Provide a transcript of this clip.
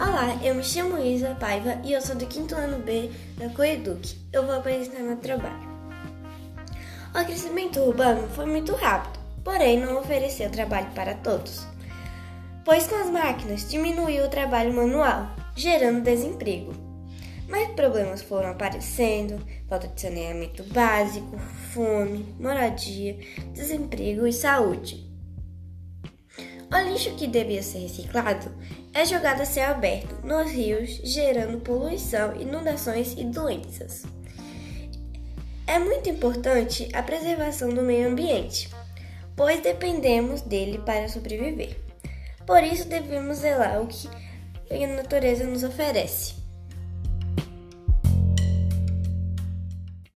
Olá, eu me chamo Isa Paiva e eu sou do quinto ano B da Coeduc. Eu vou apresentar meu trabalho. O crescimento urbano foi muito rápido, porém não ofereceu trabalho para todos, pois com as máquinas diminuiu o trabalho manual, gerando desemprego. Mais problemas foram aparecendo: falta de saneamento básico, fome, moradia, desemprego e saúde. O lixo que devia ser reciclado é jogado a céu aberto nos rios, gerando poluição, inundações e doenças. É muito importante a preservação do meio ambiente, pois dependemos dele para sobreviver. Por isso devemos zelar o que a natureza nos oferece.